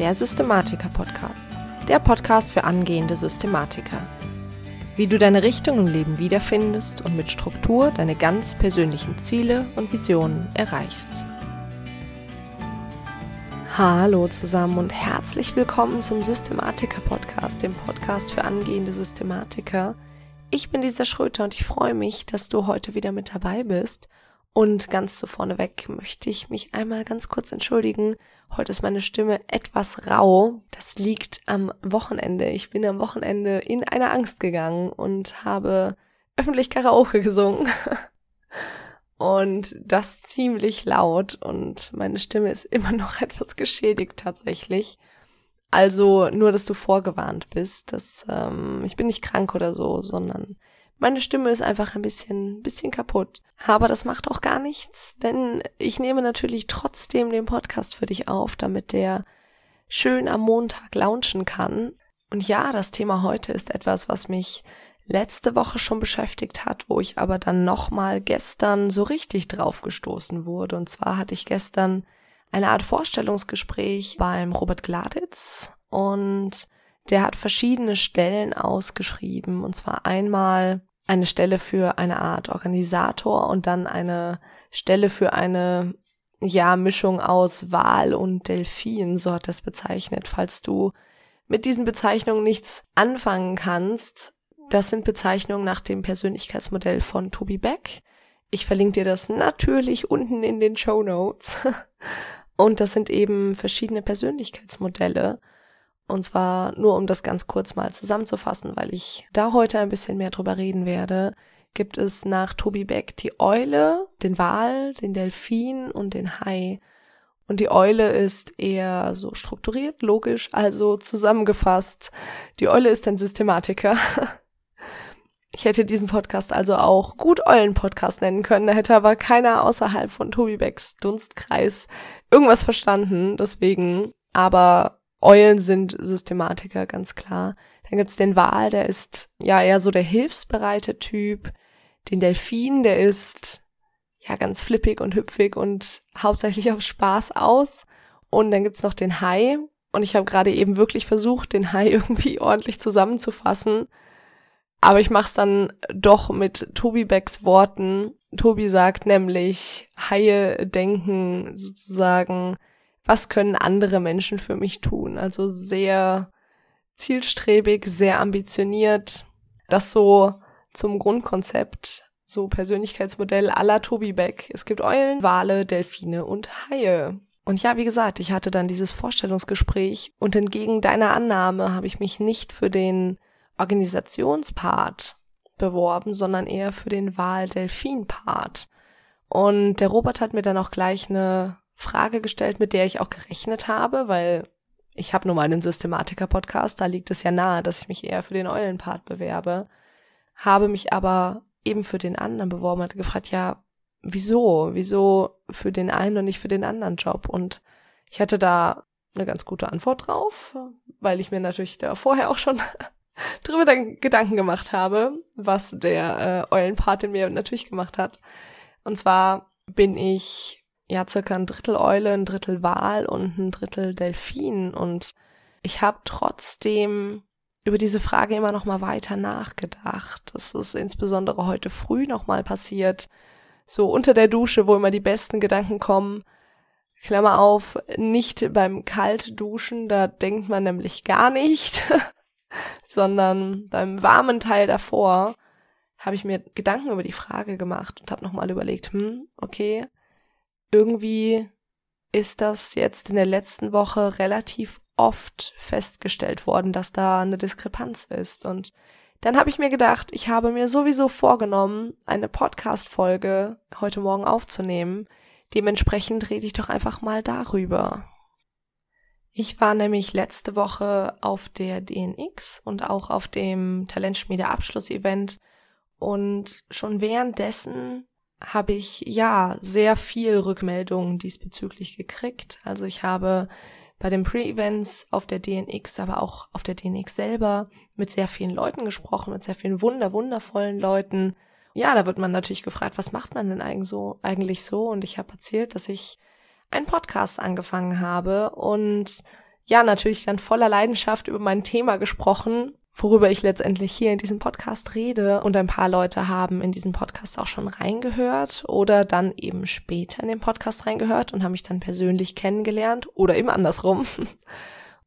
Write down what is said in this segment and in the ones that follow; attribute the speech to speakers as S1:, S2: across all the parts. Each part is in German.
S1: der Systematiker-Podcast. Der Podcast für angehende Systematiker. Wie du deine Richtung im Leben wiederfindest und mit Struktur deine ganz persönlichen Ziele und Visionen erreichst. Hallo zusammen und herzlich willkommen zum Systematiker-Podcast, dem Podcast für angehende Systematiker. Ich bin Lisa Schröter und ich freue mich, dass du heute wieder mit dabei bist und ganz zu vorneweg möchte ich mich einmal ganz kurz entschuldigen. Heute ist meine Stimme etwas rau. Das liegt am Wochenende. Ich bin am Wochenende in eine Angst gegangen und habe öffentlich Karaoke gesungen. Und das ziemlich laut und meine Stimme ist immer noch etwas geschädigt tatsächlich. Also nur, dass du vorgewarnt bist, dass ähm, ich bin nicht krank oder so, sondern meine Stimme ist einfach ein bisschen, bisschen kaputt. Aber das macht auch gar nichts, denn ich nehme natürlich trotzdem den Podcast für dich auf, damit der schön am Montag launchen kann. Und ja, das Thema heute ist etwas, was mich letzte Woche schon beschäftigt hat, wo ich aber dann nochmal gestern so richtig drauf gestoßen wurde. Und zwar hatte ich gestern eine Art Vorstellungsgespräch beim Robert Gladitz und der hat verschiedene Stellen ausgeschrieben. Und zwar einmal eine Stelle für eine Art Organisator und dann eine Stelle für eine ja, Mischung aus Wal und Delfin, so hat es bezeichnet. Falls du mit diesen Bezeichnungen nichts anfangen kannst, das sind Bezeichnungen nach dem Persönlichkeitsmodell von Toby Beck. Ich verlinke dir das natürlich unten in den Show Notes. Und das sind eben verschiedene Persönlichkeitsmodelle. Und zwar nur um das ganz kurz mal zusammenzufassen, weil ich da heute ein bisschen mehr drüber reden werde, gibt es nach Toby Beck die Eule, den Wal, den Delfin und den Hai. Und die Eule ist eher so strukturiert, logisch, also zusammengefasst. Die Eule ist ein Systematiker. Ich hätte diesen Podcast also auch gut Eulen-Podcast nennen können, da hätte aber keiner außerhalb von Toby Becks Dunstkreis irgendwas verstanden, deswegen. Aber Eulen sind Systematiker, ganz klar. Dann gibt's den Wal, der ist ja eher so der hilfsbereite Typ. Den Delfin, der ist ja ganz flippig und hüpfig und hauptsächlich auf Spaß aus. Und dann gibt's noch den Hai. Und ich habe gerade eben wirklich versucht, den Hai irgendwie ordentlich zusammenzufassen. Aber ich mach's dann doch mit Tobi Becks Worten. Tobi sagt nämlich, Haie denken sozusagen was können andere Menschen für mich tun? Also sehr zielstrebig, sehr ambitioniert. Das so zum Grundkonzept, so Persönlichkeitsmodell aller Tobi Beck. Es gibt Eulen, Wale, Delfine und Haie. Und ja, wie gesagt, ich hatte dann dieses Vorstellungsgespräch und entgegen deiner Annahme habe ich mich nicht für den Organisationspart beworben, sondern eher für den Wahl-Delfin-Part. Und der Robert hat mir dann auch gleich eine Frage gestellt, mit der ich auch gerechnet habe, weil ich habe nun mal einen Systematiker-Podcast, da liegt es ja nahe, dass ich mich eher für den Eulenpart bewerbe, habe mich aber eben für den anderen beworben, hat gefragt, ja, wieso? Wieso für den einen und nicht für den anderen Job? Und ich hatte da eine ganz gute Antwort drauf, weil ich mir natürlich da vorher auch schon drüber Gedanken gemacht habe, was der äh, Eulenpart in mir natürlich gemacht hat. Und zwar bin ich ja circa ein Drittel Eule, ein Drittel Wal und ein Drittel Delfin. Und ich habe trotzdem über diese Frage immer noch mal weiter nachgedacht. Das ist insbesondere heute früh noch mal passiert. So unter der Dusche, wo immer die besten Gedanken kommen. Klammer auf, nicht beim Kaltduschen, da denkt man nämlich gar nicht, sondern beim warmen Teil davor habe ich mir Gedanken über die Frage gemacht und habe nochmal überlegt, hm, okay, irgendwie ist das jetzt in der letzten Woche relativ oft festgestellt worden, dass da eine Diskrepanz ist. Und dann habe ich mir gedacht, ich habe mir sowieso vorgenommen, eine Podcast-Folge heute Morgen aufzunehmen. Dementsprechend rede ich doch einfach mal darüber. Ich war nämlich letzte Woche auf der DNX und auch auf dem Talentschmiede Abschlussevent und schon währenddessen habe ich ja sehr viel Rückmeldungen diesbezüglich gekriegt. Also ich habe bei den Pre-Events auf der DNX, aber auch auf der DNX selber mit sehr vielen Leuten gesprochen, mit sehr vielen wunder, wundervollen Leuten. Ja, da wird man natürlich gefragt, was macht man denn eigentlich so, eigentlich so? Und ich habe erzählt, dass ich einen Podcast angefangen habe und ja, natürlich dann voller Leidenschaft über mein Thema gesprochen, worüber ich letztendlich hier in diesem Podcast rede. Und ein paar Leute haben in diesen Podcast auch schon reingehört oder dann eben später in den Podcast reingehört und haben mich dann persönlich kennengelernt oder eben andersrum.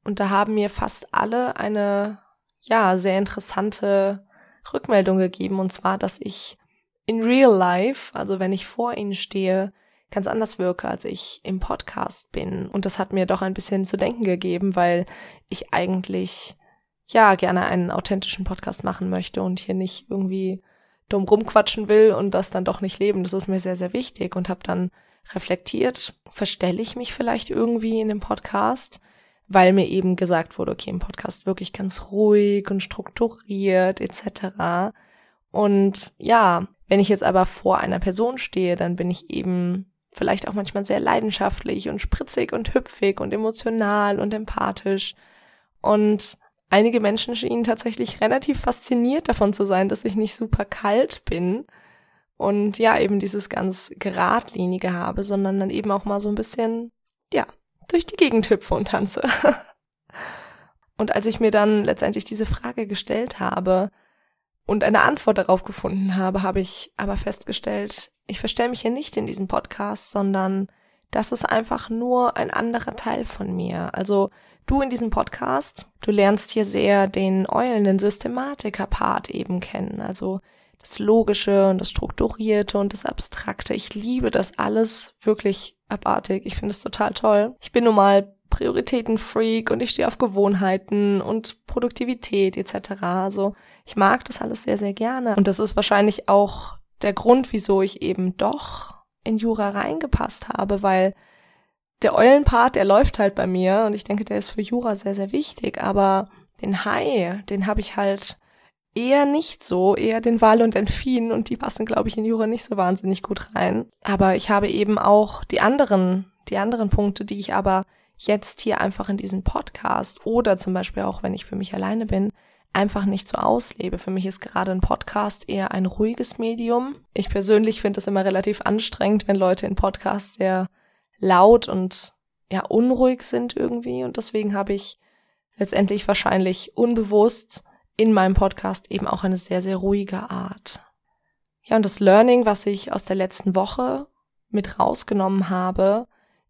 S1: Und da haben mir fast alle eine, ja, sehr interessante Rückmeldung gegeben. Und zwar, dass ich in real life, also wenn ich vor ihnen stehe, ganz anders wirke, als ich im Podcast bin. Und das hat mir doch ein bisschen zu denken gegeben, weil ich eigentlich ja gerne einen authentischen Podcast machen möchte und hier nicht irgendwie dumm rumquatschen will und das dann doch nicht leben. Das ist mir sehr, sehr wichtig und habe dann reflektiert, verstelle ich mich vielleicht irgendwie in dem Podcast, weil mir eben gesagt wurde, okay, im Podcast wirklich ganz ruhig und strukturiert etc. Und ja, wenn ich jetzt aber vor einer Person stehe, dann bin ich eben vielleicht auch manchmal sehr leidenschaftlich und spritzig und hüpfig und emotional und empathisch. Und einige Menschen schienen tatsächlich relativ fasziniert davon zu sein, dass ich nicht super kalt bin und ja, eben dieses ganz geradlinige habe, sondern dann eben auch mal so ein bisschen, ja, durch die Gegend hüpfe und tanze. und als ich mir dann letztendlich diese Frage gestellt habe und eine Antwort darauf gefunden habe, habe ich aber festgestellt, ich verstelle mich hier nicht in diesem Podcast, sondern das ist einfach nur ein anderer Teil von mir. Also du in diesem Podcast, du lernst hier sehr den Eulen, Systematiker-Part eben kennen. Also das Logische und das Strukturierte und das Abstrakte. Ich liebe das alles wirklich abartig. Ich finde es total toll. Ich bin nun mal Prioritätenfreak und ich stehe auf Gewohnheiten und Produktivität etc. Also ich mag das alles sehr, sehr gerne. Und das ist wahrscheinlich auch der Grund, wieso ich eben doch in Jura reingepasst habe, weil der Eulenpart, der läuft halt bei mir und ich denke, der ist für Jura sehr, sehr wichtig, aber den Hai, den habe ich halt eher nicht so, eher den Wal und den Fien und die passen, glaube ich, in Jura nicht so wahnsinnig gut rein. Aber ich habe eben auch die anderen, die anderen Punkte, die ich aber jetzt hier einfach in diesem Podcast oder zum Beispiel auch, wenn ich für mich alleine bin, einfach nicht so auslebe. Für mich ist gerade ein Podcast eher ein ruhiges Medium. Ich persönlich finde es immer relativ anstrengend, wenn Leute in Podcasts sehr laut und ja unruhig sind irgendwie. Und deswegen habe ich letztendlich wahrscheinlich unbewusst in meinem Podcast eben auch eine sehr, sehr ruhige Art. Ja, und das Learning, was ich aus der letzten Woche mit rausgenommen habe,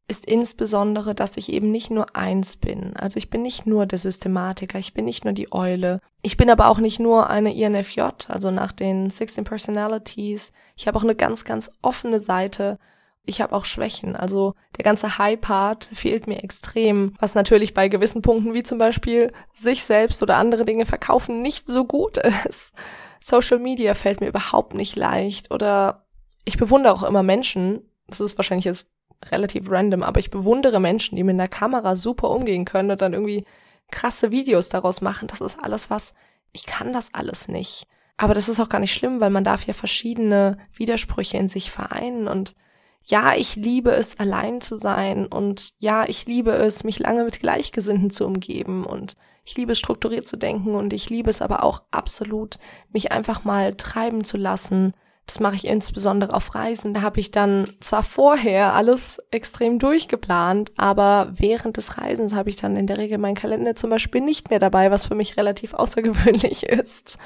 S1: ist insbesondere, dass ich eben nicht nur eins bin. Also ich bin nicht nur der Systematiker, ich bin nicht nur die Eule. Ich bin aber auch nicht nur eine INFJ, also nach den 16 Personalities. Ich habe auch eine ganz, ganz offene Seite. Ich habe auch Schwächen. Also der ganze High-Part fehlt mir extrem, was natürlich bei gewissen Punkten wie zum Beispiel sich selbst oder andere Dinge verkaufen nicht so gut ist. Social Media fällt mir überhaupt nicht leicht oder ich bewundere auch immer Menschen. Das ist wahrscheinlich jetzt relativ random, aber ich bewundere Menschen, die mit einer Kamera super umgehen können und dann irgendwie krasse Videos daraus machen. Das ist alles was, ich kann das alles nicht. Aber das ist auch gar nicht schlimm, weil man darf ja verschiedene Widersprüche in sich vereinen und ja, ich liebe es, allein zu sein und ja, ich liebe es, mich lange mit Gleichgesinnten zu umgeben und ich liebe es, strukturiert zu denken und ich liebe es aber auch absolut, mich einfach mal treiben zu lassen, das mache ich insbesondere auf Reisen. Da habe ich dann zwar vorher alles extrem durchgeplant, aber während des Reisens habe ich dann in der Regel meinen Kalender zum Beispiel nicht mehr dabei, was für mich relativ außergewöhnlich ist.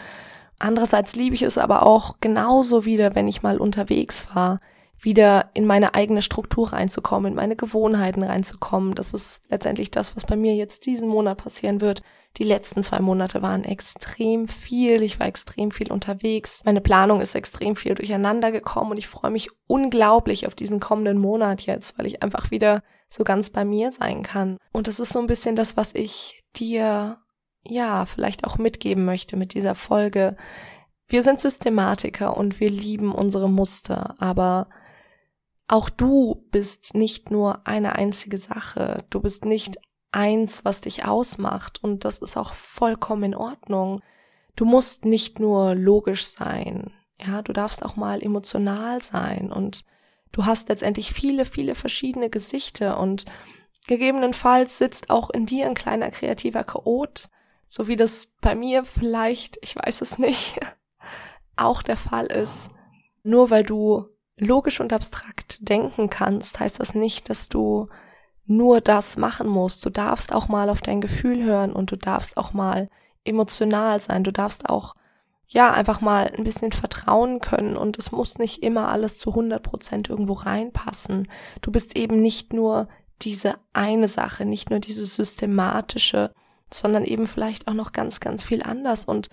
S1: Andererseits liebe ich es aber auch genauso wieder, wenn ich mal unterwegs war, wieder in meine eigene Struktur reinzukommen, in meine Gewohnheiten reinzukommen. Das ist letztendlich das, was bei mir jetzt diesen Monat passieren wird. Die letzten zwei Monate waren extrem viel. Ich war extrem viel unterwegs. Meine Planung ist extrem viel durcheinander gekommen und ich freue mich unglaublich auf diesen kommenden Monat jetzt, weil ich einfach wieder so ganz bei mir sein kann. Und das ist so ein bisschen das, was ich dir, ja, vielleicht auch mitgeben möchte mit dieser Folge. Wir sind Systematiker und wir lieben unsere Muster, aber auch du bist nicht nur eine einzige Sache. Du bist nicht eins, was dich ausmacht. Und das ist auch vollkommen in Ordnung. Du musst nicht nur logisch sein. Ja, du darfst auch mal emotional sein und du hast letztendlich viele, viele verschiedene Gesichter und gegebenenfalls sitzt auch in dir ein kleiner kreativer Chaot, so wie das bei mir vielleicht, ich weiß es nicht, auch der Fall ist. Nur weil du logisch und abstrakt denken kannst, heißt das nicht, dass du nur das machen musst. Du darfst auch mal auf dein Gefühl hören und du darfst auch mal emotional sein. Du darfst auch, ja, einfach mal ein bisschen vertrauen können und es muss nicht immer alles zu 100 Prozent irgendwo reinpassen. Du bist eben nicht nur diese eine Sache, nicht nur dieses systematische, sondern eben vielleicht auch noch ganz, ganz viel anders und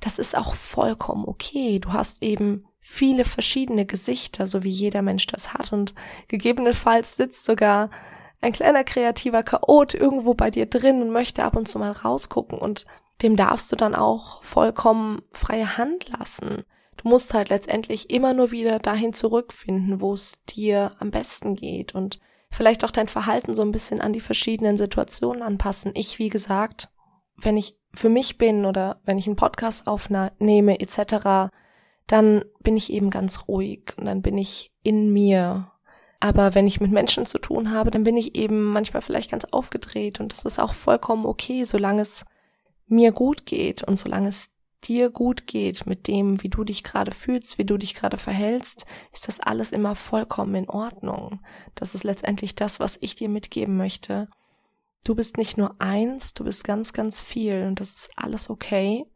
S1: das ist auch vollkommen okay. Du hast eben viele verschiedene Gesichter, so wie jeder Mensch das hat und gegebenenfalls sitzt sogar ein kleiner kreativer Chaot irgendwo bei dir drin und möchte ab und zu mal rausgucken und dem darfst du dann auch vollkommen freie Hand lassen. Du musst halt letztendlich immer nur wieder dahin zurückfinden, wo es dir am besten geht und vielleicht auch dein Verhalten so ein bisschen an die verschiedenen Situationen anpassen. Ich, wie gesagt, wenn ich für mich bin oder wenn ich einen Podcast aufnehme etc., dann bin ich eben ganz ruhig und dann bin ich in mir aber wenn ich mit Menschen zu tun habe, dann bin ich eben manchmal vielleicht ganz aufgedreht und das ist auch vollkommen okay, solange es mir gut geht und solange es dir gut geht mit dem, wie du dich gerade fühlst, wie du dich gerade verhältst, ist das alles immer vollkommen in Ordnung. Das ist letztendlich das, was ich dir mitgeben möchte. Du bist nicht nur eins, du bist ganz, ganz viel und das ist alles okay.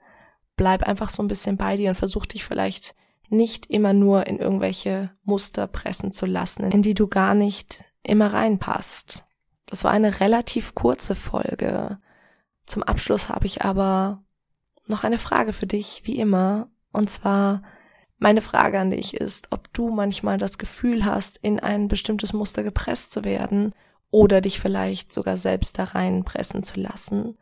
S1: Bleib einfach so ein bisschen bei dir und versuch dich vielleicht nicht immer nur in irgendwelche Muster pressen zu lassen, in die du gar nicht immer reinpasst. Das war eine relativ kurze Folge. Zum Abschluss habe ich aber noch eine Frage für dich, wie immer. Und zwar, meine Frage an dich ist, ob du manchmal das Gefühl hast, in ein bestimmtes Muster gepresst zu werden oder dich vielleicht sogar selbst da reinpressen zu lassen.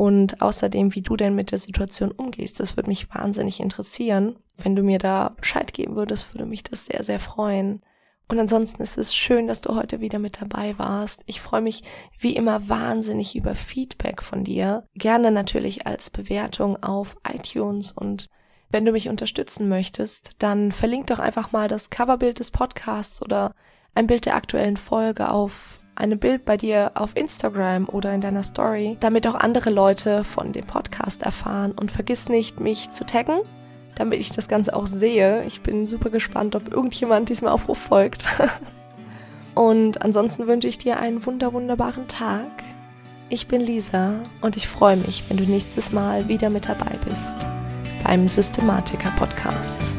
S1: Und außerdem, wie du denn mit der Situation umgehst, das würde mich wahnsinnig interessieren. Wenn du mir da Bescheid geben würdest, würde mich das sehr, sehr freuen. Und ansonsten ist es schön, dass du heute wieder mit dabei warst. Ich freue mich wie immer wahnsinnig über Feedback von dir. Gerne natürlich als Bewertung auf iTunes und wenn du mich unterstützen möchtest, dann verlink doch einfach mal das Coverbild des Podcasts oder ein Bild der aktuellen Folge auf einem Bild bei dir auf Instagram oder in deiner Story, damit auch andere Leute von dem Podcast erfahren. Und vergiss nicht, mich zu taggen, damit ich das Ganze auch sehe. Ich bin super gespannt, ob irgendjemand diesem Aufruf folgt. und ansonsten wünsche ich dir einen wunder wunderbaren Tag. Ich bin Lisa und ich freue mich, wenn du nächstes Mal wieder mit dabei bist beim Systematiker Podcast.